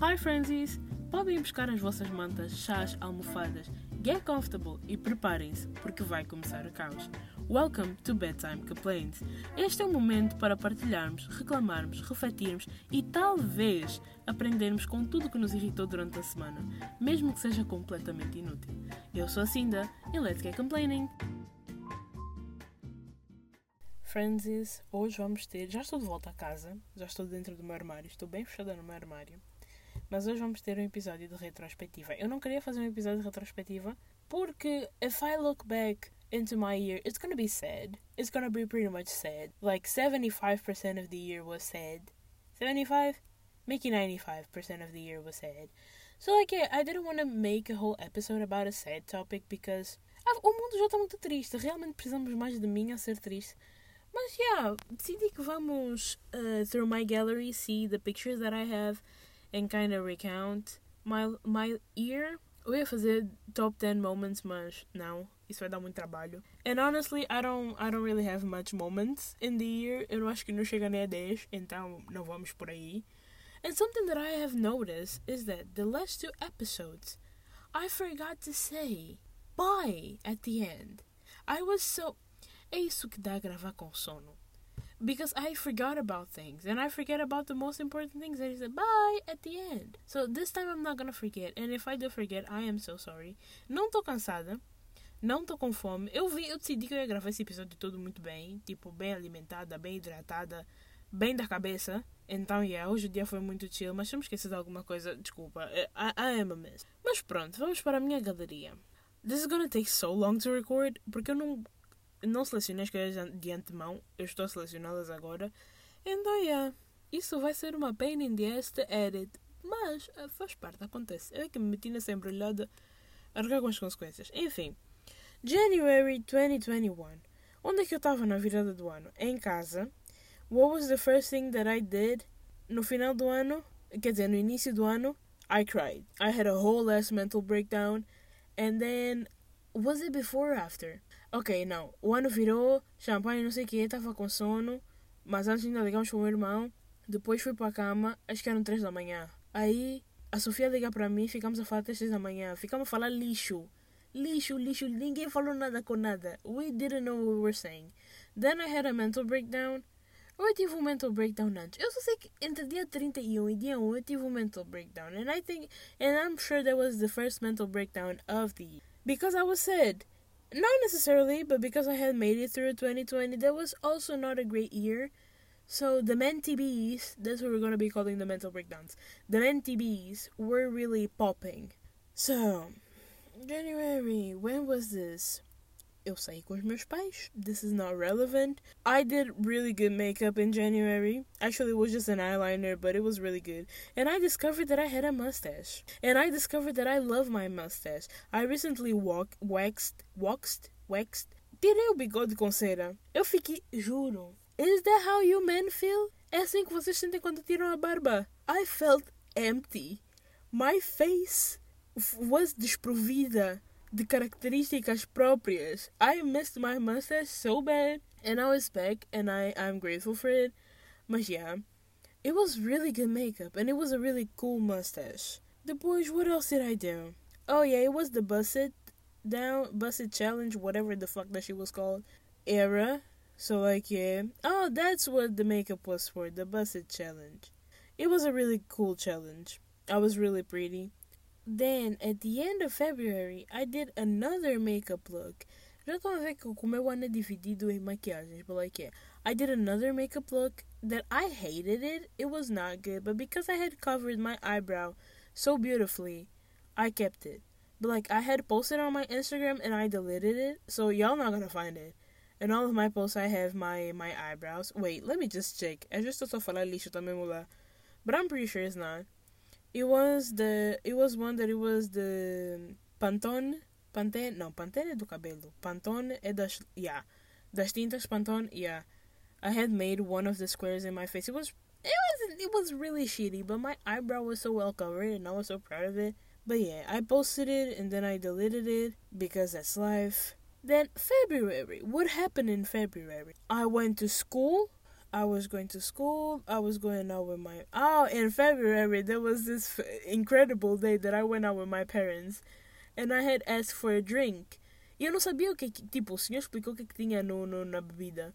Hi Frenzies! Podem buscar as vossas mantas, chás, almofadas, get comfortable e preparem-se porque vai começar o caos. Welcome to Bedtime Complaints. Este é o momento para partilharmos, reclamarmos, refletirmos e talvez aprendermos com tudo que nos irritou durante a semana, mesmo que seja completamente inútil. Eu sou a Cinda e let's get complaining! Frenzies, hoje vamos ter. Já estou de volta a casa, já estou dentro do meu armário, estou bem fechada no meu armário. Mas hoje vamos ter um episódio de retrospectiva. Eu não queria fazer um episódio de retrospectiva porque if I look back into my year, it's gonna be sad. It's gonna be pretty much sad. Like 75% of the year was sad. 75? Maybe 95% of the year was sad. So like yeah, I didn't want to make a whole episode about a sad topic because ah, o mundo já está muito triste. Realmente precisamos mais de mim a ser triste. Mas yeah, decidi que vamos uh, through my gallery see the pictures that I have and kind of recount my my year. Eu ia fazer top 10 moments, mas não, isso vai dar muito trabalho. And honestly, I don't I don't really have much moments in the year. Eu acho que não chega nem a 10, então não vamos por aí. And something that I have noticed is that the last two episodes, I forgot to say bye at the end. I was so. É isso que dá a gravar com sono because I forgot about things and I forget about the most important things. I said bye at the end. So this time I'm not gonna forget. And if I do forget, I am so sorry. Não tô cansada. Não tô com fome. Eu vi, eu decidi que eu ia gravar esse episódio todo muito bem. Tipo, bem alimentada, bem hidratada, bem da cabeça. Então, yeah, hoje o dia foi muito chill, mas se eu me esqueci de alguma coisa, desculpa. I, I am a mess. Mas pronto, vamos para a minha galeria. This is gonna take so long to record, porque eu não não selecionei as coisas de antemão, eu estou a selecioná-las agora. Então, yeah, isso vai ser uma pain in the ass to edit. Mas uh, faz parte, acontece. É que me meti nessa embrulhada a arcar com as consequências. Enfim, January 2021. Onde é que eu estava na virada do ano? Em casa. What was the first thing that I did no final do ano? Quer dizer, no início do ano, I cried. I had a whole ass mental breakdown. And then, was it before or after? Ok, não. O ano virou, champanhe, não sei o que, estava com sono, mas antes ainda ligamos para o meu irmão. Depois fui para a cama, acho que eram 3 da manhã. Aí a Sofia liga para mim, ficamos a falar até 6 da manhã. Ficamos a falar lixo. Lixo, lixo, ninguém falou nada com nada. We didn't know what we were saying. Then I had a mental breakdown. Eu tive um mental breakdown antes. Eu só sei que entre dia 31 e dia 1 eu tive um mental breakdown. And I think, and I'm sure that was the first mental breakdown of the year. Because I was sad. Not necessarily, but because I had made it through 2020, that was also not a great year. So the MenTBs, that's what we're gonna be calling the mental breakdowns. The MenTBs were really popping. So, January, when was this? Eu saí com os meus pais. This is not relevant. I did really good makeup in January. Actually, it was just an eyeliner, but it was really good. And I discovered that I had a mustache. And I discovered that I love my mustache. I recently walk, waxed, waxed, waxed. Tirei o bigode com cera. Eu fiquei, juro. Is that how you men feel? É assim que vocês sentem quando tiram a barba. I felt empty. My face was desprovida de características próprias. I missed my mustache so bad, and now it's back, and I I'm grateful for it. But yeah, it was really good makeup, and it was a really cool mustache. Depois, what else did I do? Oh yeah, it was the Busset down Busset challenge, whatever the fuck that she was called, era. So like yeah, oh that's what the makeup was for, the Busset challenge. It was a really cool challenge. I was really pretty. Then, at the end of February, I did another makeup look. Já estão a ver que o meu ano é dividido em maquiagens, but like yeah. I did another makeup look that I hated it. It was not good, but because I had covered my eyebrow so beautifully, I kept it. But like I had posted on my Instagram and I deleted it, so y'all not gonna find it. And all of my posts I have my my eyebrows. Wait, let me just check. I just estou a falar lixo também mudar. But I'm pretty sure it's not. It was the it was one that it was the Pantone Pantene não Pantene do cabelo Pantone é das yeah das tintas Pantone yeah. I had made one of the squares in my face. It was it was it was really shitty but my eyebrow was so well covered and I was so proud of it. But yeah I posted it and then I deleted it because that's life. Then February what happened in February? I went to school I was going to school. I was going out with my. Oh, in February, there was this f- incredible day that I went out with my parents and I had asked for a drink. E eu não sabia o que. Tipo, o senhor explicou o que, que tinha no, no, na bebida.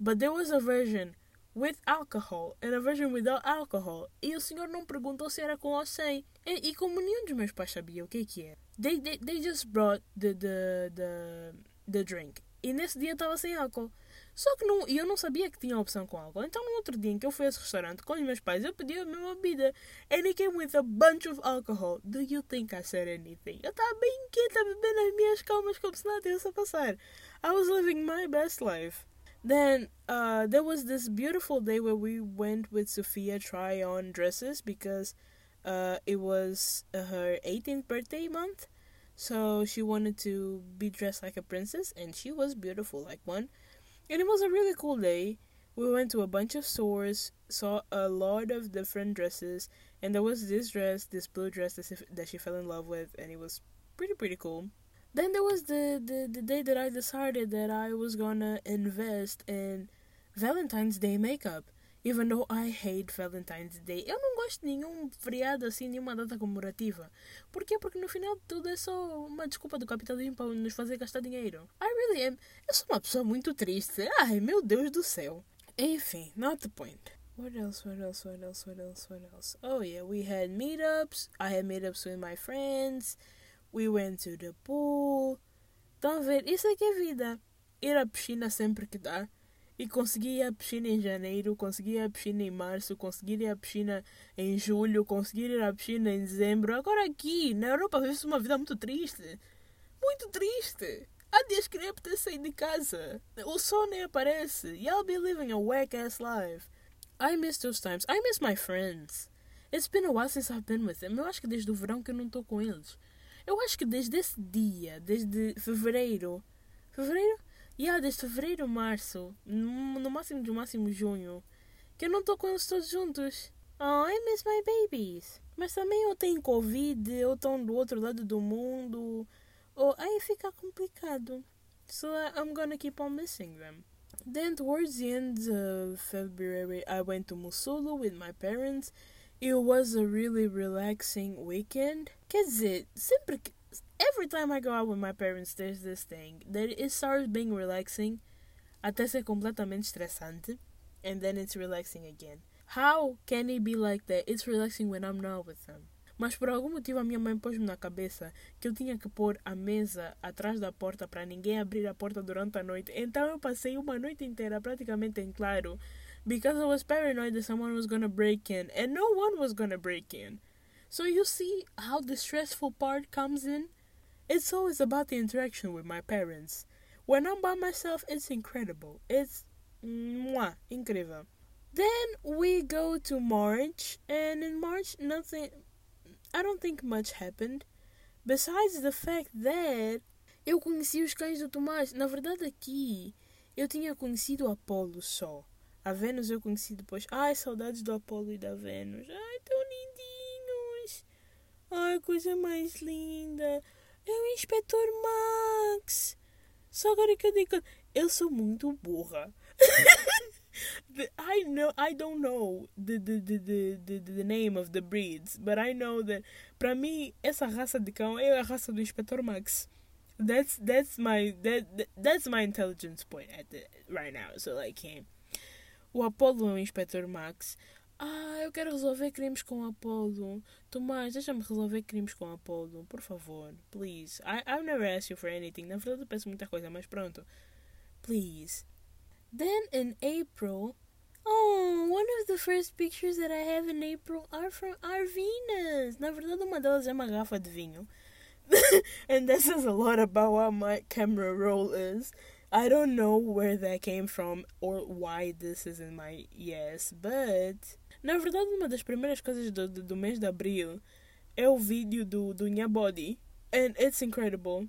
But there was a version with alcohol and a version without alcohol. E o senhor não perguntou se era com ou sem. E, e como nenhum dos meus pais sabia o que que é, they, they, they just brought the, the, the, the drink. E nesse dia estava sem álcool. Só que não, eu não sabia que tinha opção com álcool. Então, no outro dia em que eu fui a esse restaurante com os meus pais, eu pedi a mesma bebida. And it came with a bunch of alcohol. Do you think I said anything? Eu estava bem quieta, bebendo as minhas calmas como se nada tivesse a passar. I was living my best life. Then uh, there was this beautiful day where we went with Sophia try on dresses because uh, it was her 18th birthday month. So she wanted to be dressed like a princess, and she was beautiful like one. And it was a really cool day. We went to a bunch of stores, saw a lot of different dresses, and there was this dress, this blue dress that she, fell in love with, and it was pretty pretty cool. Then there was the, the, the day that I decided that I was gonna invest in Valentine's Day makeup. Even though I hate Valentine's Day. Eu não gosto de nenhum feriado assim, nenhuma data comemorativa. Por quê? Porque no final de tudo é só uma desculpa do capitalismo para nos fazer gastar dinheiro. I really am. Eu sou uma pessoa muito triste. Ai, meu Deus do céu. Enfim, not the point. What else? What else? What else? What else? What else? Oh yeah, we had meetups. I had meetups with my friends. We went to the pool. Estão a ver? Isso é que é vida. Ir à piscina sempre que dá. E consegui ir piscina em janeiro, consegui ir piscina em março, consegui ir piscina em julho, consegui ir à piscina em dezembro. Agora aqui, na Europa, vive-se uma vida muito triste. Muito triste. Há dias que nem apetece sair de casa. O sol nem aparece. I'll be living a whack-ass life. I miss those times. I miss my friends. It's been a while since I've been with them. Eu acho que desde o verão que eu não estou com eles. Eu acho que desde esse dia, desde fevereiro. Fevereiro? Yeah, desde fevereiro, março, no, máximo de máximo junho, que eu não estou com eles todos juntos. Oh, I miss my babies. Mas também ou têm Covid, ou estão do outro lado do mundo, ou aí fica complicado. So I'm gonna keep on missing them. Then towards the end of February, I went to Musulu with my parents. It was a really relaxing weekend. Quer dizer, sempre que every time I go out with my parents, there's this thing that it starts being relaxing até ser completamente estressante, and then it's relaxing again. How can it be like that? It's relaxing when I'm not with them. Mas por algum motivo a minha mãe pôs-me na cabeça que eu tinha que pôr a mesa atrás da porta para ninguém abrir a porta durante a noite. Então eu passei uma noite inteira praticamente em claro because I was paranoid that someone was gonna break in and no one was gonna break in. So you see how the stressful part comes in? It's always about the interaction with my parents. When I'm by myself, it's incredible. It's mwah, incredible. Then we go to March, and in March, nothing. I don't think much happened. Besides the fact that eu conheci os cães do Tomás. Na verdade, aqui eu tinha conhecido o Apolo só. A Vênus eu conheci depois. Ai, saudades do Apolo e da Vênus. Ai, tão lindinhos. Ai, coisa mais linda. É o Inspetor Max. Só agora que eu digo. Eu sou muito burra. I know I don't know the, the, the, the, the, the name of the breeds, but I know that para mim essa raça de cão é a raça do Inspetor Max. That's that's my that, that's my intelligence point at the, right now. So like him. O Apollo é o Inspetor Max. Ah, eu quero resolver crimes com Apollo. Tomás, deixa-me resolver crimes com Apollo, por favor. Please. I, I've never asked you for anything. Na verdade, eu peço muita coisa, mas pronto. Please. Then in April, oh, one of the first pictures that I have in April are from Arvinas. Na verdade, uma delas é uma garrafa de vinho. and that says a lot about what my camera roll is. I don't know where that came from or why this is in my yes, but na verdade uma das primeiras coisas do, do, do mês de abril é o vídeo do, do Nha Body and it's incredible.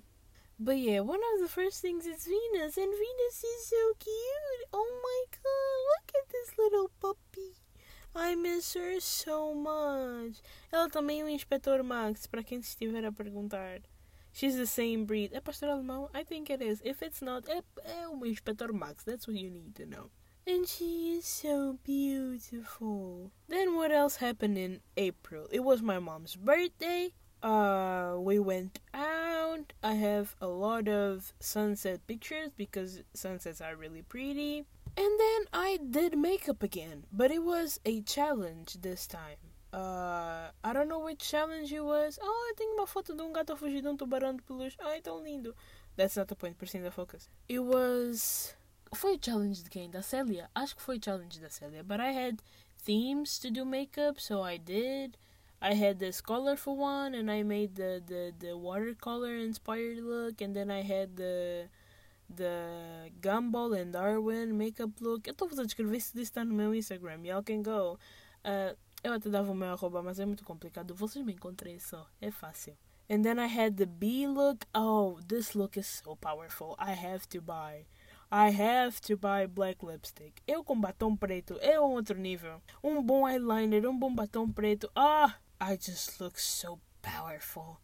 But yeah, one of the first things is Venus and Venus is so cute. Oh my god, look at this little puppy. I miss her so much. Ela também é o Inspetor Max, para quem se estiver a perguntar. She's the same breed. É pastor alemão? I think it is. If it's not, é, é o Inspetor Max. That's what you need to know. And she is so beautiful. Then what else happened in April? It was my mom's birthday. Uh, we went out. I have a lot of sunset pictures because sunsets are really pretty. And then I did makeup again, but it was a challenge this time. Uh, I don't know which challenge it was. Oh, I think uma foto de um gato a fugir de um tubarão de peluche. Ai, tão lindo. That's not the point, precisa the focus. It was foi o challenge de quem? Da Célia? Acho que foi o challenge da Célia. But I had themes to do makeup, so I did. I had this colorful one, and I made the, the, the watercolor inspired look, and then I had the the Gumball and Darwin makeup look. Eu estou a descrever isso está no meu Instagram. Y'all can go. Uh, eu até dava o meu arroba, mas é muito complicado. Vocês me encontrem só. É fácil. And then I had the B look. Oh, this look is so powerful. I have to buy. I have to buy black lipstick. Eu com batom preto é outro nível. Um bom eyeliner, um bom batom preto. Ah, I just look so powerful.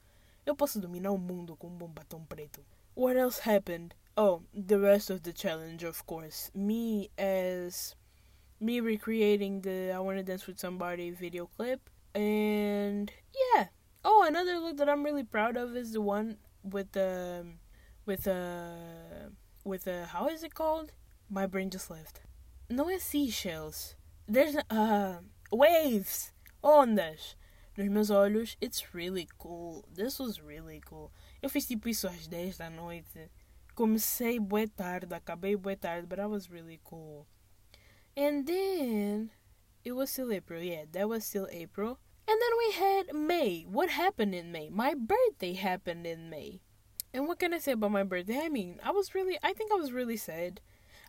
Eu posso dominar o mundo com um bom batom preto. What else happened? Oh, the rest of the challenge, of course. Me as me recreating the I Wanna Dance with Somebody video clip. And yeah. Oh, another look that I'm really proud of is the one with the with uh with a how is it called? My brain just left. No seashells. There's uh waves. Ondas. Nos meus olhos, it's really cool. This was really cool. Eu fiz tipo isso às 10 da noite. Comecei bué tarde, acabei bué tarde, but that was really cool. And then it was still April. Yeah, that was still April. And then we had May. What happened in May? My birthday happened in May. And what can I say about my birthday? I mean, I was really, I think I was really sad.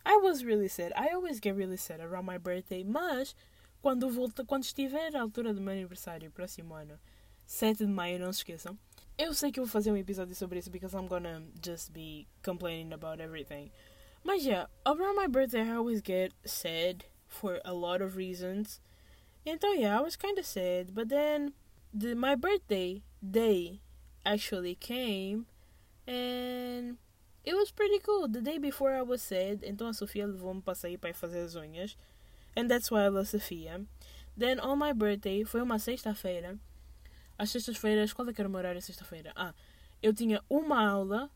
I was really sad. I always get really sad around my birthday, mas quando volta, quando estiver à altura do meu aniversário, próximo ano, 7 de maio, não se esqueçam. Eu sei que eu vou fazer um episódio sobre isso because I'm gonna just be complaining about everything. Mas yeah, around my birthday I always get sad for a lot of reasons. Então yeah, I was kind of sad, but then the, my birthday day actually came And it was pretty cool. The day before I was sad, então a Sofia levou-me para sair para fazer as unhas. And that's why I love Sofia. Then on my birthday, foi uma sexta-feira. As sextas-feiras, qual é que era o meu horário sexta-feira? Ah, eu tinha uma aula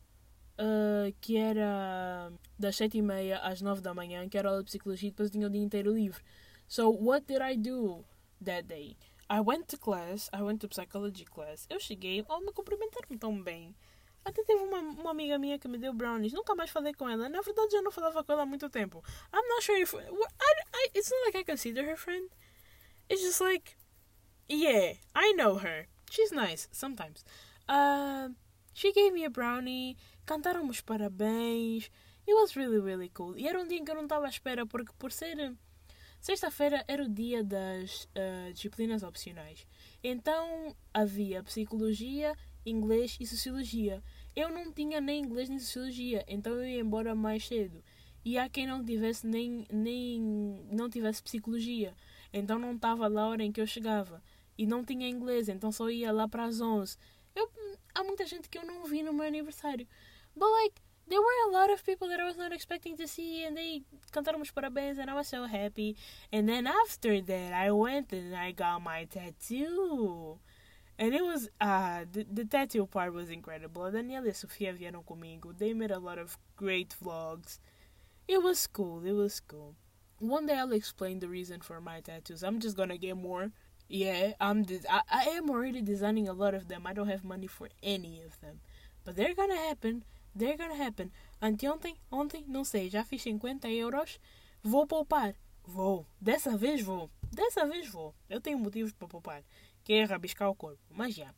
uh, que era das sete e meia às nove da manhã, que era aula de psicologia, e depois eu tinha o dia inteiro livre. So, what did I do that day? I went to class, I went to psychology class. Eu cheguei, oh, me cumprimentaram tão bem. Até teve uma, uma amiga minha que me deu brownies. Nunca mais falei com ela. Na verdade, já não falava com ela há muito tempo. I'm not sure if. I, I, it's not like I consider her friend. It's just like. Yeah, I know her. She's nice, sometimes. Uh, she gave me a brownie. Cantaram os parabéns. It was really, really cool. E era um dia em que eu não estava à espera, porque por ser. Sexta-feira era o dia das uh, disciplinas opcionais. Então havia psicologia inglês e sociologia. Eu não tinha nem inglês nem sociologia, então eu ia embora mais cedo. E há quem não tivesse nem, nem não tivesse psicologia, então não estava lá a hora em que eu chegava. E não tinha inglês, então só ia lá para as 11. Eu, há muita gente que eu não vi no meu aniversário. But like, there were a lot of people that I was not expecting to see and they cantaram os parabéns and I was so happy. And then after that I went and I got my tattoo. And it was uh the, the tattoo part was incredible. Daniela e Sofia vieram comigo. They made a lot of great vlogs. It was cool. It was cool. One day I'll explain the reason for my tattoos. I'm just gonna get more. Yeah, I'm. De- I, I am already designing a lot of them. I don't have money for any of them, but they're gonna happen. They're gonna happen. Anteontem, ontem, não sei, já fiz 50 euros. Vou poupar. Vou. Dessa vez vou. Dessa vez vou. Eu tenho motivos para poupar que é rabiscar o corpo. Mas já.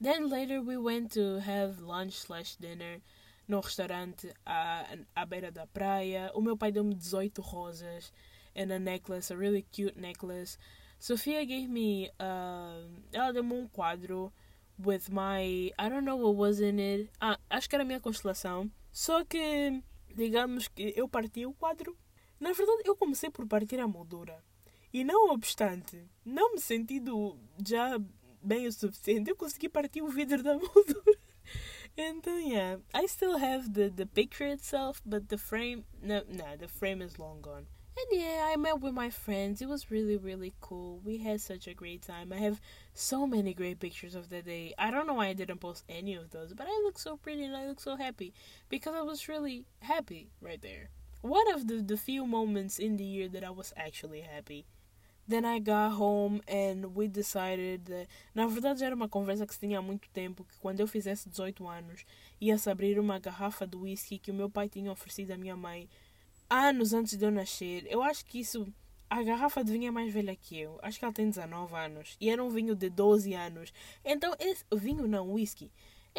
Then later we went to have lunch slash dinner no restaurante à, à beira da praia. O meu pai deu-me 18 rosas and a necklace, a really cute necklace. Sofia gave me, uh, ela deu-me um quadro with my, I don't know what was in it. Ah, acho que era a minha constelação. Só que, digamos que eu parti o quadro. Na verdade, eu comecei por partir a moldura. E não obstante, não me sentindo já bem o suficiente, eu consegui partir o vidro da moldura. então, yeah, I still have the, the picture itself, but the frame, no, no, the frame is long gone. And yeah, I met with my friends. It was really, really cool. We had such a great time. I have so many great pictures of the day. I don't know why I didn't post any of those, but I look so pretty and I look so happy because I was really happy right there. One of the, the few moments in the year that I was actually happy. Then I got home and we decided that... Na verdade era uma conversa que se tinha há muito tempo, que quando eu fizesse 18 anos, ia-se abrir uma garrafa de whisky que o meu pai tinha oferecido à minha mãe anos antes de eu nascer. Eu acho que isso. A garrafa de vinho é mais velha que eu. Acho que ela tem 19 anos. E era um vinho de 12 anos. Então, esse vinho não, whisky.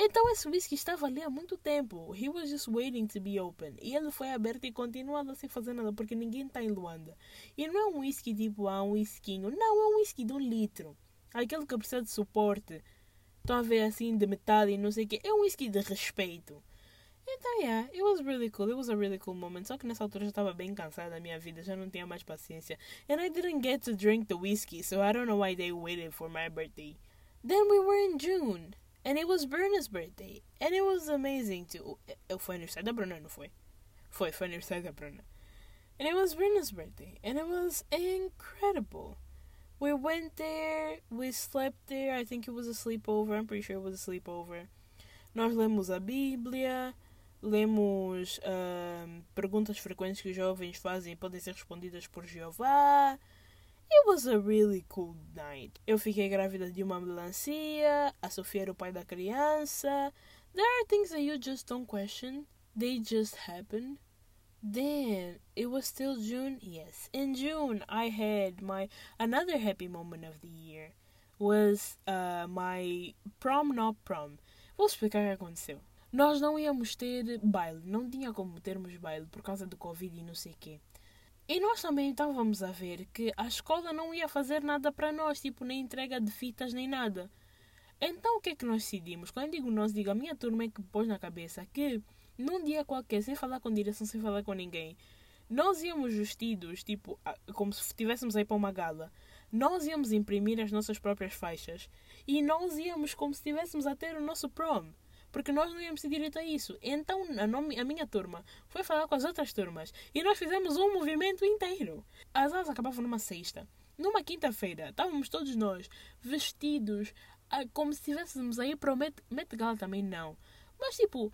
Então, esse whisky estava ali há muito tempo. He was just waiting to be open. E ele foi aberto e continuava sem fazer nada, porque ninguém está em Luanda. E não é um whisky tipo, ah, um whiskinho. Não, é um whisky de um litro. Aquele que precisa de suporte. Estão a ver assim de metade e não sei o quê. É um whisky de respeito. Então, yeah, it was really cool. It was a really cool moment. Só que nessa altura já estava bem cansada da minha vida, já não tinha mais paciência. And I didn't get to drink the whiskey, so I don't know why they waited for my birthday. Then we were in June, and it was Bruna's birthday. And it was amazing too. Foi aniversário da Bruna, não foi? Foi, foi aniversário da Bruna. And it was Bruna's birthday, and it was incredible. We went there, we slept there. I think it was a sleepover. I'm pretty sure it was a sleepover. Nós lemos a Bíblia lemos uh, perguntas frequentes que os jovens fazem e podem ser respondidas por Jeová. It was a really cool night. Eu fiquei grávida de uma melancia, a Sofia era o pai da criança. There are things that you just don't question. They just happen. Then it was still June. Yes, in June I had my another happy moment of the year was uh, my prom not prom. Vou explicar o que aconteceu. Nós não íamos ter baile, não tinha como termos baile por causa do Covid e não sei o quê. E nós também estávamos a ver que a escola não ia fazer nada para nós, tipo, nem entrega de fitas nem nada. Então o que é que nós decidimos? Quando eu digo nós, digo a minha turma é que pôs na cabeça que num dia qualquer, sem falar com direção, sem falar com ninguém, nós íamos vestidos, tipo, como se estivéssemos aí para uma gala. Nós íamos imprimir as nossas próprias faixas e nós íamos como se estivéssemos a ter o nosso prom porque nós não íamos ter direito a isso. Então a, nome, a minha turma foi falar com as outras turmas e nós fizemos um movimento inteiro. As aulas acabavam numa sexta. Numa quinta-feira, estávamos todos nós vestidos como se estivéssemos aí para o Met, Met Gala também não. Mas tipo,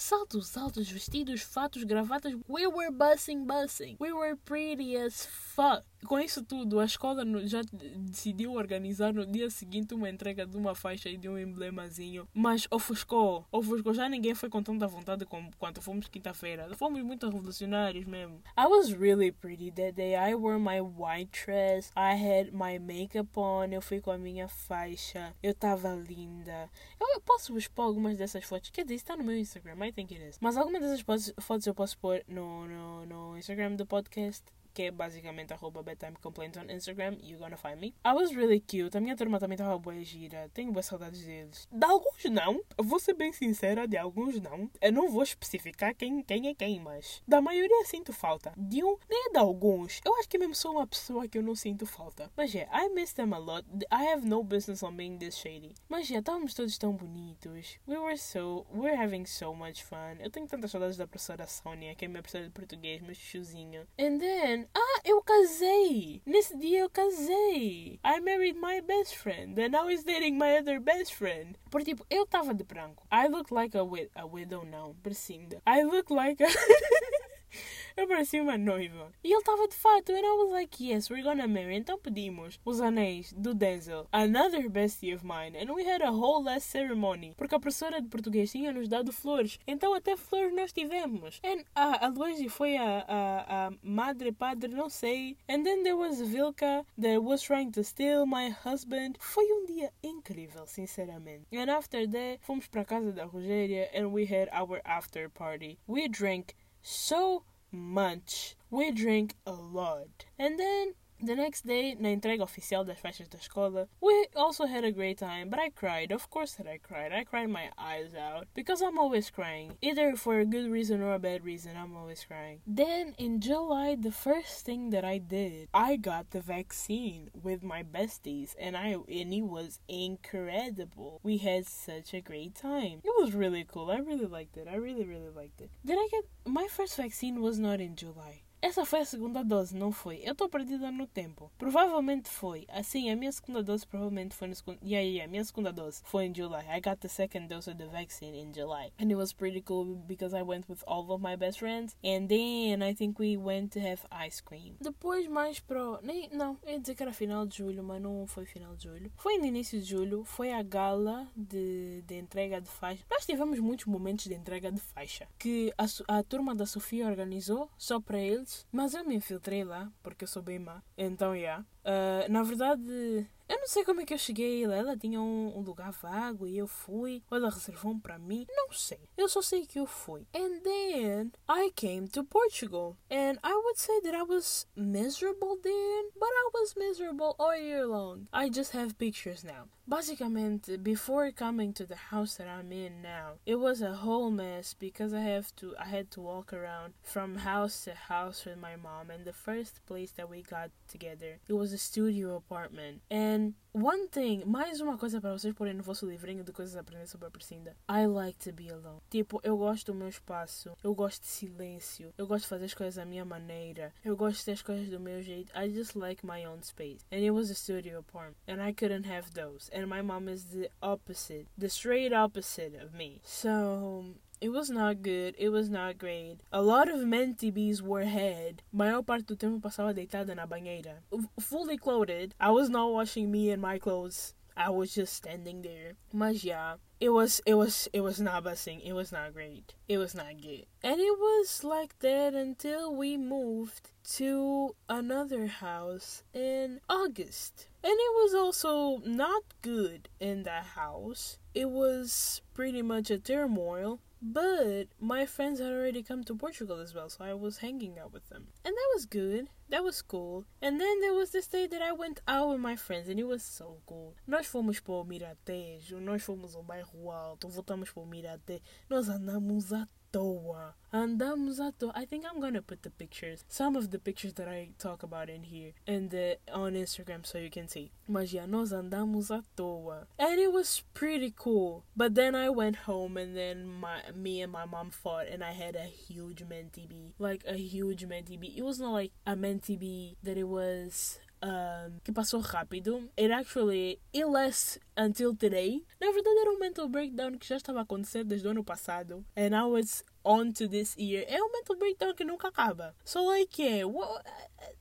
Saltos altos, vestidos, fatos, gravatas. We were bussing, bussing. We were pretty as fuck. Com isso tudo, a escola já decidiu organizar no dia seguinte uma entrega de uma faixa e de um emblemazinho. Mas ofuscou. Ofuscou. Já ninguém foi com tanta vontade como quando fomos quinta-feira. Fomos muito revolucionários mesmo. I was really pretty that day. I wore my white dress. I had my makeup on. Eu fui com a minha faixa. Eu tava linda. Eu posso expor algumas dessas fotos. Quer dizer, está no meu Instagram. I think it is. Mas algumas dessas fotos eu posso pôr no, no, no Instagram do podcast que é basicamente arroba bedtime complaints on Instagram, you're gonna find me. I was really cute, a minha turma também estava boa gira, tenho boas saudades deles. De alguns não, vou ser bem sincera, de alguns não. Eu não vou especificar quem, quem é quem, mas da maioria sinto falta. De um, nem é de alguns, eu acho que mesmo sou uma pessoa que eu não sinto falta. Mas é, I miss them a lot. I have no business on being this shady. Mas é, estávamos todos tão bonitos. We were so, we're having so much fun. Eu tenho tantas saudades da professora Sônia, que é minha professora de português, meu chuchuzinho. And then, ah, eu casei! Nesse dia eu casei! I married my best friend and now he's dating my other best friend. Por tipo, eu tava de branco. I look like a, wid a widow não, Percinda. I look like a... Eu parecia uma noiva. E ele estava de fato. And I was like, yes, we're gonna marry. Então pedimos os anéis do Denzel, another bestie of mine. And we had a whole last ceremony. Porque a professora de português tinha nos dado flores. Então até flores nós tivemos. And uh, a Luigi foi a, a, a madre, padre, não sei. And then there was Vilka that was trying to steal my husband. Foi um dia incrível, sinceramente. And after that, fomos para casa da Rogéria and we had our after party. We drank so much. We drink a lot. And then the next day, na entrega oficial das faixas da escola, we also had a great time, but I cried. Of course that I cried. I cried my eyes out because I'm always crying. Either for a good reason or a bad reason, I'm always crying. Then in July, the first thing that I did, I got the vaccine with my besties and I and it was incredible. We had such a great time. It was really cool. I really liked it. I really really liked it. Did I get my first vaccine was not in July. Essa foi a segunda dose, não foi? Eu estou perdida no tempo. Provavelmente foi. Assim, a minha segunda dose provavelmente foi no segundo. Yeah, yeah, yeah. Minha segunda dose foi em July. I got the second dose of the vaccine in July. And it was pretty cool because I went with all of my best friends. And then I think we went to have ice cream. Depois, mais pro. Nem, não, eu ia dizer que era final de julho, mas não foi final de julho. Foi no início de julho. Foi a gala de, de entrega de faixa. Nós tivemos muitos momentos de entrega de faixa. Que a, a turma da Sofia organizou só para eles. Mas eu me infiltrei lá, porque eu sou bem má. Então, já. Yeah. Uh, na verdade, eu não sei como é que eu cheguei. Ela tinha um, um lugar vago e eu fui. Ou ela reservou um para mim. Não sei. Eu só sei que eu fui. And then I came to Portugal. And I would say that I was miserable then. But I was miserable all year long. I just have pictures now. Basicamente, before coming to the house that I'm in now, it was a whole mess because I have to I had to walk around from house to house with my mom and the first place that we got together, it was a studio apartment. And one thing, mais uma coisa para vocês porem no vosso livrinho de coisas a aprender sobre a Priscinda. I like to be alone. Tipo, eu gosto do meu espaço, eu gosto de silêncio, eu gosto de fazer as coisas da minha maneira, eu gosto de ter as coisas do meu jeito. I just like my own space. And it was a studio apartment. And I couldn't have those. And my mom is the opposite, the straight opposite of me. So, It was not good. It was not great. A lot of bees were head. Maior parte do tempo passava deitada na banheira. Fully clothed. I was not washing me and my clothes. I was just standing there. Mas yeah, it was it was it was not busing. It was not great. It was not good. And it was like that until we moved to another house in August. And it was also not good in that house. It was pretty much a turmoil. But my friends had already come to Portugal as well, so I was hanging out with them. And that was good. That was cool. And then there was this day that I went out with my friends and it was so cool. Nós fomos para o Miratejo, nós fomos ao bairro alto, voltamos para o Miratejo, nós andamos a toa. Andamos à toa. I think I'm gonna put the pictures, some of the pictures that I talk about in here, and on Instagram so you can see. Já nós and it was pretty cool. But then I went home, and then my me and my mom fought, and I had a huge mentee bee, like a huge mentee bee. It was not like a mentee bee that it was um, que passou rápido. It actually lasts until today. Na verdade era um mental breakdown que já estava a acontecer desde o ano passado. And I was on to this year. É um mental breakdown que nunca acaba. So like yeah, well,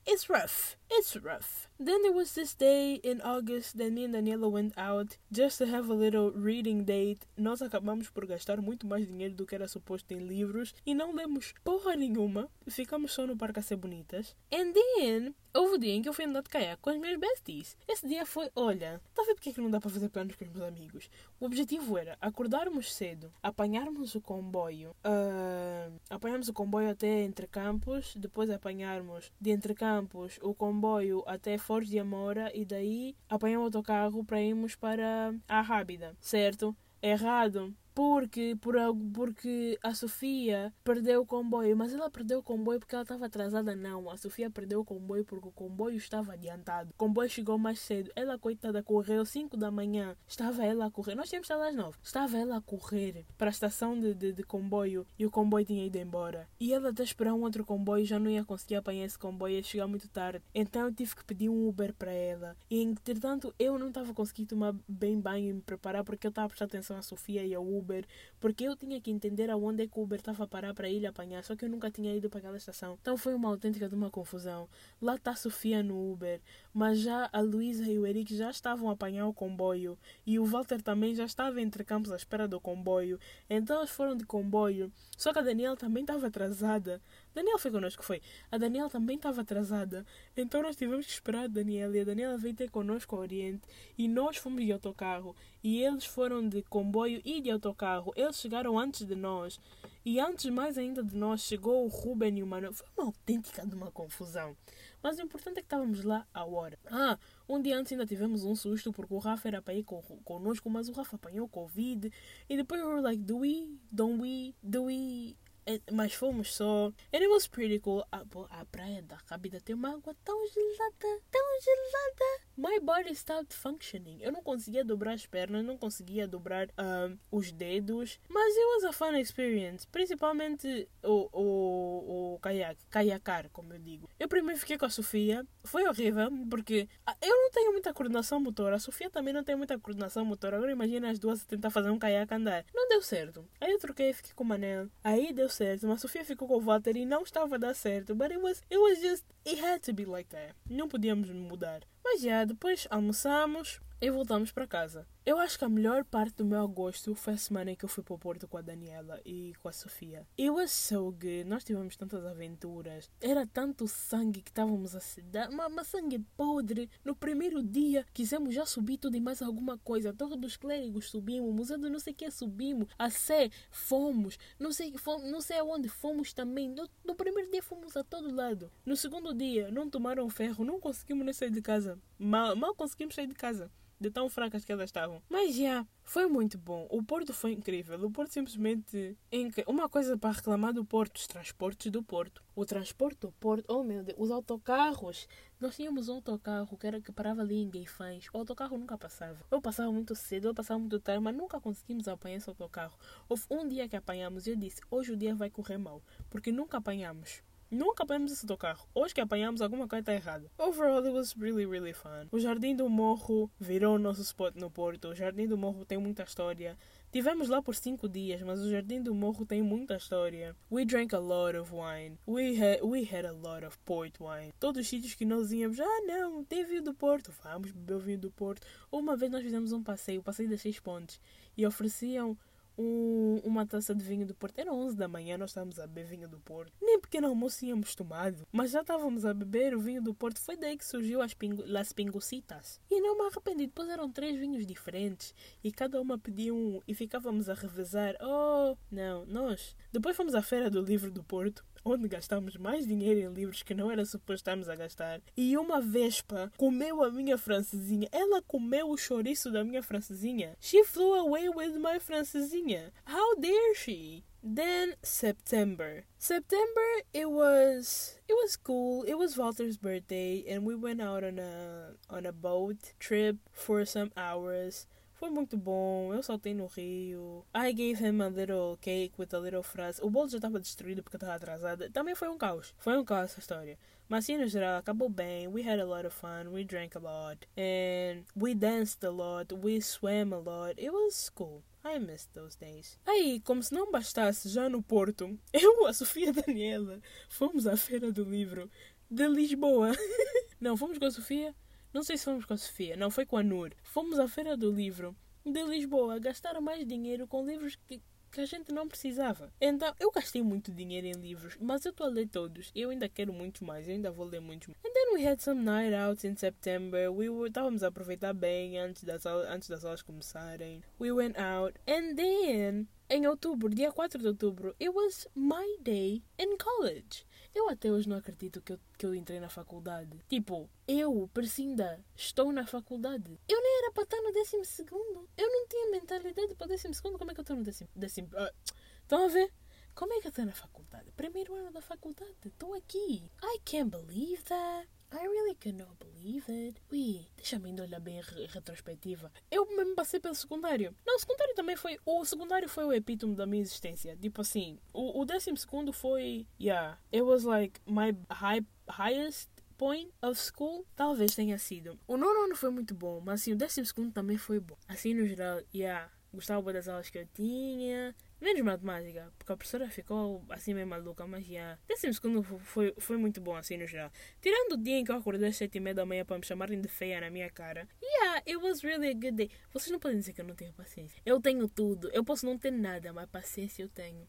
it's rough. It's rough. Then there was this day in August that me and Daniela went out just to have a little reading date. Nós acabamos por gastar muito mais dinheiro do que era suposto em livros e não lemos porra nenhuma. Ficamos só no parque a ser bonitas. And then, houve o dia em que eu fui andar de caiaque com as minhas besties. Esse dia foi, olha, tá vendo porque é que não dá para fazer planos com os meus amigos? O objetivo era acordarmos cedo, apanharmos o comboio, uh, apanharmos o comboio até Entre Campos, depois apanharmos de Entre Campos o comboio até Foz de Amora e daí apanhar o autocarro para irmos para a Rábida, certo? Errado porque, por, porque a Sofia perdeu o comboio. Mas ela perdeu o comboio porque ela estava atrasada, não. A Sofia perdeu o comboio porque o comboio estava adiantado. O comboio chegou mais cedo. Ela, coitada, correu 5 da manhã. Estava ela a correr. Nós tínhamos estado às 9. Estava ela a correr para a estação de, de, de, comboio e o comboio tinha ido embora. E ela até esperar um outro comboio já não ia conseguir apanhar esse comboio, ia chegar muito tarde. Então eu tive que pedir um Uber para ela. E entretanto eu não estava conseguindo tomar bem banho e me preparar porque eu estava a prestar atenção à Sofia e ao Uber. Uber, porque eu tinha que entender aonde é que o Uber estava a parar para ele apanhar, só que eu nunca tinha ido para aquela estação. Então foi uma autêntica de uma confusão. Lá está a Sofia no Uber, mas já a Luísa e o Eric já estavam a apanhar o comboio e o Walter também já estava entre campos à espera do comboio. Então eles foram de comboio, só que a Daniela também estava atrasada. Daniela foi connosco, foi. A Daniela também estava atrasada. Então nós tivemos que esperar a Daniela e a Daniela veio ter connosco ao Oriente e nós fomos de autocarro e eles foram de comboio e de autocarro. Eles chegaram antes de nós e antes mais ainda de nós chegou o Ruben e o Manuel. Foi uma autêntica de uma confusão. Mas o importante é que estávamos lá à hora. Ah, um dia antes ainda tivemos um susto porque o Rafa era para ir con conosco, mas o Rafa apanhou Covid. E depois we were like, do we, don't we, do we, eh, mas fomos só. And it was pretty cool. A, a praia da Rábida tem uma água tão gelada, tão gelada. My body stopped functioning. Eu não conseguia dobrar as pernas, não conseguia dobrar um, os dedos. Mas it was a fun experience. Principalmente o, o, o caiaque, caiacar, como eu digo. Eu primeiro fiquei com a Sofia. Foi horrível, porque eu não tenho muita coordenação motora. A Sofia também não tem muita coordenação motora. Agora imagina as duas tentar fazer um caiaque andar. Não deu certo. Aí eu troquei fiquei com o Manel. Aí deu certo. Mas a Sofia ficou com o Walter e não estava a dar certo. But it was, it was just, it had to be like that. Não podíamos mudar. Mas já, depois almoçamos e voltamos para casa. Eu acho que a melhor parte do meu agosto foi a semana em que eu fui para o Porto com a Daniela e com a Sofia. Was so good. Nós tivemos tantas aventuras. Era tanto sangue que estávamos a se dar. Uma sangue podre. No primeiro dia, quisemos já subir tudo e mais alguma coisa. A Torre dos Clérigos subimos. Museu do não sei o que subimos. A Sé fomos. Não sei, fomos, não sei aonde fomos também. No, no primeiro dia fomos a todo lado. No segundo dia, não tomaram ferro. Não conseguimos nem sair de casa. Mal, mal conseguimos sair de casa de tão fracas que elas estavam. Mas já, yeah, foi muito bom. O Porto foi incrível. O Porto simplesmente. Uma coisa para reclamar do Porto: os transportes do Porto. O transporte do Porto, oh meu Deus, os autocarros. Nós tínhamos um autocarro que era que parava ali em Gueifães. O autocarro nunca passava. Eu passava muito cedo, eu passava muito tarde, mas nunca conseguimos apanhar esse autocarro. Houve um dia que apanhamos e eu disse: hoje o dia vai correr mal, porque nunca apanhamos. Nunca apanhamos esse do. Hoje que apanhamos, alguma coisa está errada. Overall, it was really, really fun. O Jardim do Morro virou o nosso spot no Porto. O Jardim do Morro tem muita história. Tivemos lá por cinco dias, mas o Jardim do Morro tem muita história. We drank a lot of wine. We had, we had a lot of port wine. Todos os sítios que nós íamos, ah não, tem vinho do Porto, vamos beber o vinho do Porto. Uma vez nós fizemos um passeio, o passeio das seis pontes, e ofereciam um, uma taça de vinho do Porto. Era 11 da manhã, nós estávamos a beber vinho do Porto. Nem pequeno almoço tínhamos tomado, mas já estávamos a beber o vinho do Porto. Foi daí que surgiu as pingo, las pingocitas. E não me arrependi, depois eram três vinhos diferentes e cada uma pedia um e ficávamos a revezar. Oh, não, nós. Depois fomos à Feira do Livro do Porto onde gastamos mais dinheiro em livros que não era suposto estarmos a gastar. E uma vespa comeu a minha francesinha. Ela comeu o chouriço da minha francesinha. She flew away with my francesinha. How dare she? Then September. September it was it was cool. It was Walter's birthday and we went out on a on a boat trip for some hours. Foi muito bom, eu saltei no rio. I gave him a little cake with a little frase. O bolo já estava destruído porque estava atrasado. Também foi um caos. Foi um caos essa história. Mas assim, no geral, acabou bem. We had a lot of fun. We drank a lot. And we danced a lot. We swam a lot. It was cool. I miss those days. Aí, como se não bastasse, já no Porto, eu, a Sofia Daniela, fomos à Feira do Livro de Lisboa. não, fomos com a Sofia não sei se fomos com a Sofia, não, foi com a Nur. Fomos à Feira do Livro de Lisboa gastar mais dinheiro com livros que, que a gente não precisava. Então, eu gastei muito dinheiro em livros, mas eu estou a ler todos. Eu ainda quero muito mais, eu ainda vou ler muito mais. And then we had some night outs in September. We were, estávamos a aproveitar bem antes das, antes das aulas começarem. We went out. And then, em outubro, dia 4 de outubro, it was my day in college. Eu até hoje não acredito que eu, que eu entrei na faculdade. Tipo, eu, Percinda, estou na faculdade. Eu nem era para estar no décimo segundo. Eu não tinha mentalidade para o décimo segundo. Como é que eu estou no décimo... décimo uh, estão a ver? Como é que eu estou na faculdade? Primeiro ano da faculdade. Estou aqui. I can't believe that. I really cannot believe it. Ui, deixa-me ainda olhar bem retrospectiva. Eu mesmo passei pelo secundário. Não, o secundário também foi. O secundário foi o epítome da minha existência. Tipo assim, o, o décimo segundo foi. Yeah, it was like my high, highest point of school. Talvez tenha sido. O nono ano foi muito bom, mas assim, o décimo segundo também foi bom. Assim, no geral, yeah, gostava das aulas que eu tinha. Menos matemática, porque a professora ficou assim meio maluca, mas já. Décimo segundo foi, foi muito bom assim no geral. Tirando o dia em que eu acordei às sete e meia da manhã para me chamarem de feia na minha cara. Yeah, it was really a good day. Vocês não podem dizer que eu não tenho paciência. Eu tenho tudo. Eu posso não ter nada, mas paciência eu tenho.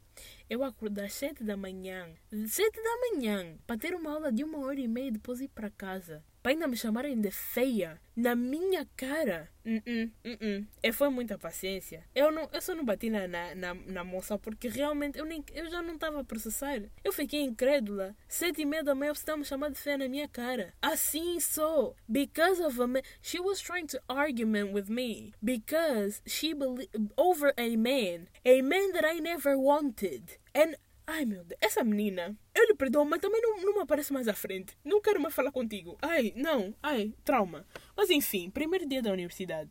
Eu acordo às sete da manhã. Sete da manhã. Para ter uma aula de uma hora e meia e depois ir para casa para ainda me chamarem de feia na minha cara. Uh -uh, uh -uh. Foi muita paciência. Eu, não, eu só não bati na, na, na, na moça porque realmente eu, nem, eu já não estava a processar. Eu fiquei incrédula. Sete e meia da manhã você está me chamando de feia na minha cara. Assim sou. Because of a man. She was trying to argument with me. Because she believed over a man. A man that I never wanted. And Ai meu Deus, essa menina, eu lhe perdoo, mas também não, não me aparece mais à frente. Não quero mais falar contigo. Ai, não, ai, trauma. Mas enfim, primeiro dia da universidade.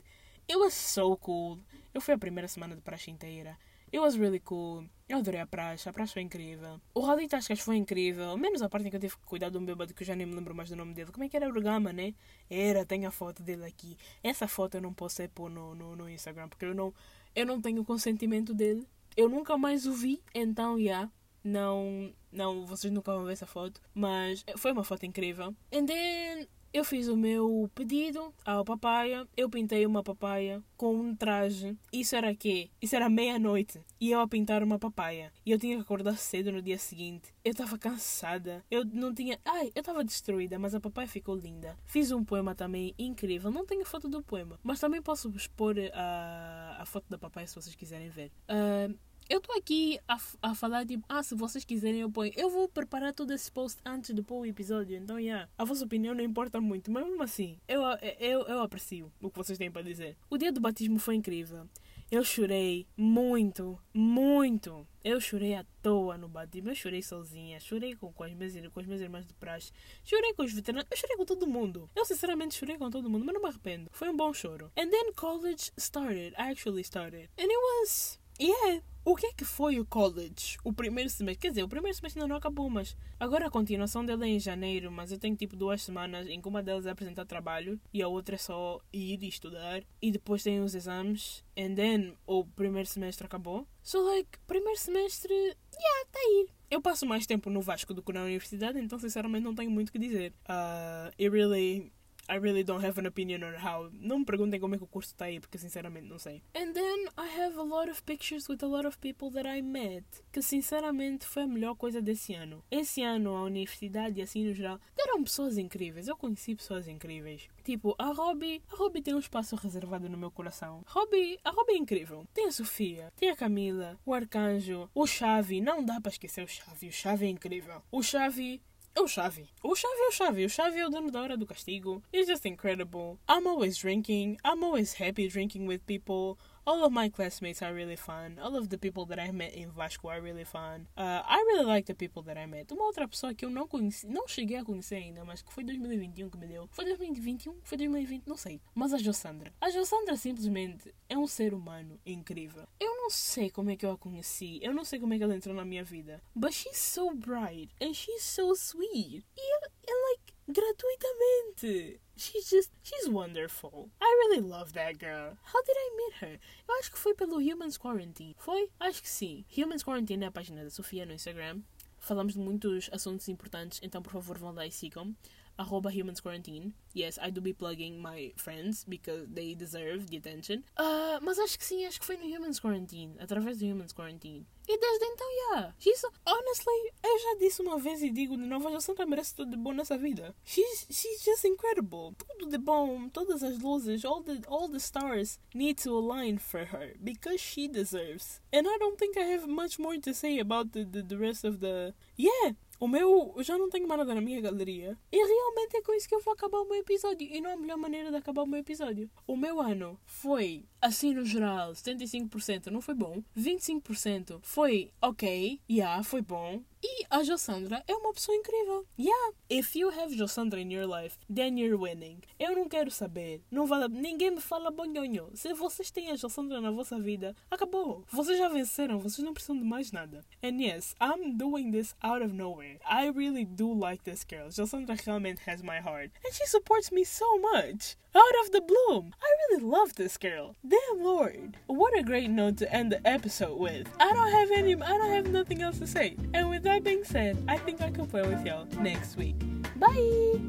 It was so cool. Eu fui a primeira semana de praxe inteira. It was really cool. Eu adorei a praxe, a praxe foi incrível. O Rally Tascas foi incrível, menos a parte em que eu tive que cuidar de um bêbado que eu já nem me lembro mais do nome dele. Como é que era o Gama, né? Era, tem a foto dele aqui. Essa foto eu não posso pôr no, no, no Instagram, porque eu não, eu não tenho consentimento dele. Eu nunca mais o vi, então, já. Yeah, não, não, vocês nunca vão ver essa foto, mas foi uma foto incrível. And then eu fiz o meu pedido ao papaya. Eu pintei uma papaya com um traje. Isso era quê? Isso era meia-noite. E eu a pintar uma papaya. E eu tinha que acordar cedo no dia seguinte. Eu estava cansada. Eu não tinha. Ai, eu estava destruída, mas a papaya ficou linda. Fiz um poema também incrível. Não tenho foto do poema, mas também posso expor a, a foto da papaya se vocês quiserem ver. Uh, eu estou aqui a, a falar tipo, ah, se vocês quiserem eu ponho. Eu vou preparar todo esse post antes de pôr o episódio, então, yeah. A vossa opinião não importa muito, mas mesmo assim, eu, eu, eu aprecio o que vocês têm para dizer. O dia do batismo foi incrível. Eu chorei muito, muito. Eu chorei à toa no batismo. Eu chorei sozinha. Chorei com, com, as minhas, com as minhas irmãs de praxe. Chorei com os veteranos. Eu chorei com todo mundo. Eu sinceramente chorei com todo mundo, mas não me arrependo. Foi um bom choro. And then college started. Actually started. And it was. Yeah. O que é que foi o college? O primeiro semestre? Quer dizer, o primeiro semestre ainda não acabou, mas agora a continuação dele é em janeiro, mas eu tenho tipo duas semanas em que uma delas é apresentar trabalho e a outra é só ir e estudar. E depois tem os exames. And then o primeiro semestre acabou. So like, primeiro semestre, yeah, tá aí. Eu passo mais tempo no Vasco do que na universidade, então sinceramente não tenho muito o que dizer. Uh, it really I really don't have an opinion on how. Não me perguntem como é que o curso está aí, porque sinceramente não sei. And then I have a lot of pictures with a lot of people that I met. Que sinceramente foi a melhor coisa desse ano. Esse ano, a universidade e assim no geral, deram pessoas incríveis. Eu conheci pessoas incríveis. Tipo, a Robbie. A Robbie tem um espaço reservado no meu coração. Robbie, a Robbie é incrível. Tem a Sofia, tem a Camila, o Arcanjo, o Xavi. Não dá para esquecer o Xavi. O Xavi é incrível. O Xavi o Xavi. O Xavi é o Xavi. O Xavi é o dono da hora do castigo. It's just incredible. I'm always drinking. I'm always happy drinking with people. All of my classmates are really fun. All of the people that I met in Vasco are really fun. Uh, I really like the people that I met. Uma outra pessoa que eu não conheci, não cheguei a conhecer ainda, mas que foi 2021 que me deu. Foi 2021? Foi 2020? Não sei. Mas a Jossandra. A Jossandra simplesmente é um ser humano incrível. Eu não sei como é que eu a conheci. Eu não sei como é que ela entrou na minha vida. But she's so bright and she's so sweet. E, é like, gratuitamente. She's just, she's wonderful. I really love that girl. How did I meet her? Eu acho que foi pelo Humans Quarantine. Foi? Acho que sim. Humans Quarantine é a página da Sofia no Instagram. Falamos de muitos assuntos importantes, então por favor vão lá e sigam. Arroba Humans Quarantine. Yes, I do be plugging my friends because they deserve the attention. Uh, mas acho que sim, acho que foi no Humans Quarantine. Através do Humans Quarantine. E desde então, yeah. She's, honestly, eu já disse uma vez e digo de novo, a Santa merece tudo de bom nessa vida. She's, she's just incredible. Tudo de bom, todas as luzes, all the, all the stars need to align for her because she deserves. And I don't think I have much more to say about the, the, the rest of the... Yeah, o meu, eu já não tenho mais nada na minha galeria. E realmente é com isso que eu vou acabar o meu episódio. E não há a melhor maneira de acabar o meu episódio. O meu ano foi, assim no geral, 75% não foi bom. 25% foi ok. Yeah, foi bom. E a Jossandra é uma pessoa incrível. Yeah. If you have Jossandra in your life, then you're winning. Eu não quero saber. Não vale, ninguém me fala bonhonho. Se vocês têm a Jossandra na vossa vida, acabou. Vocês já venceram. Vocês não precisam de mais nada. And yes, I'm doing this out of nowhere. I really do like this girl. Jossandra realmente has my heart. And she supports me so much. Out of the bloom. I really love this girl. Damn lord. What a great note to end the episode with. I don't have any I don't have nothing else to say. And with that being said, I think I can play with y'all next week. Bye!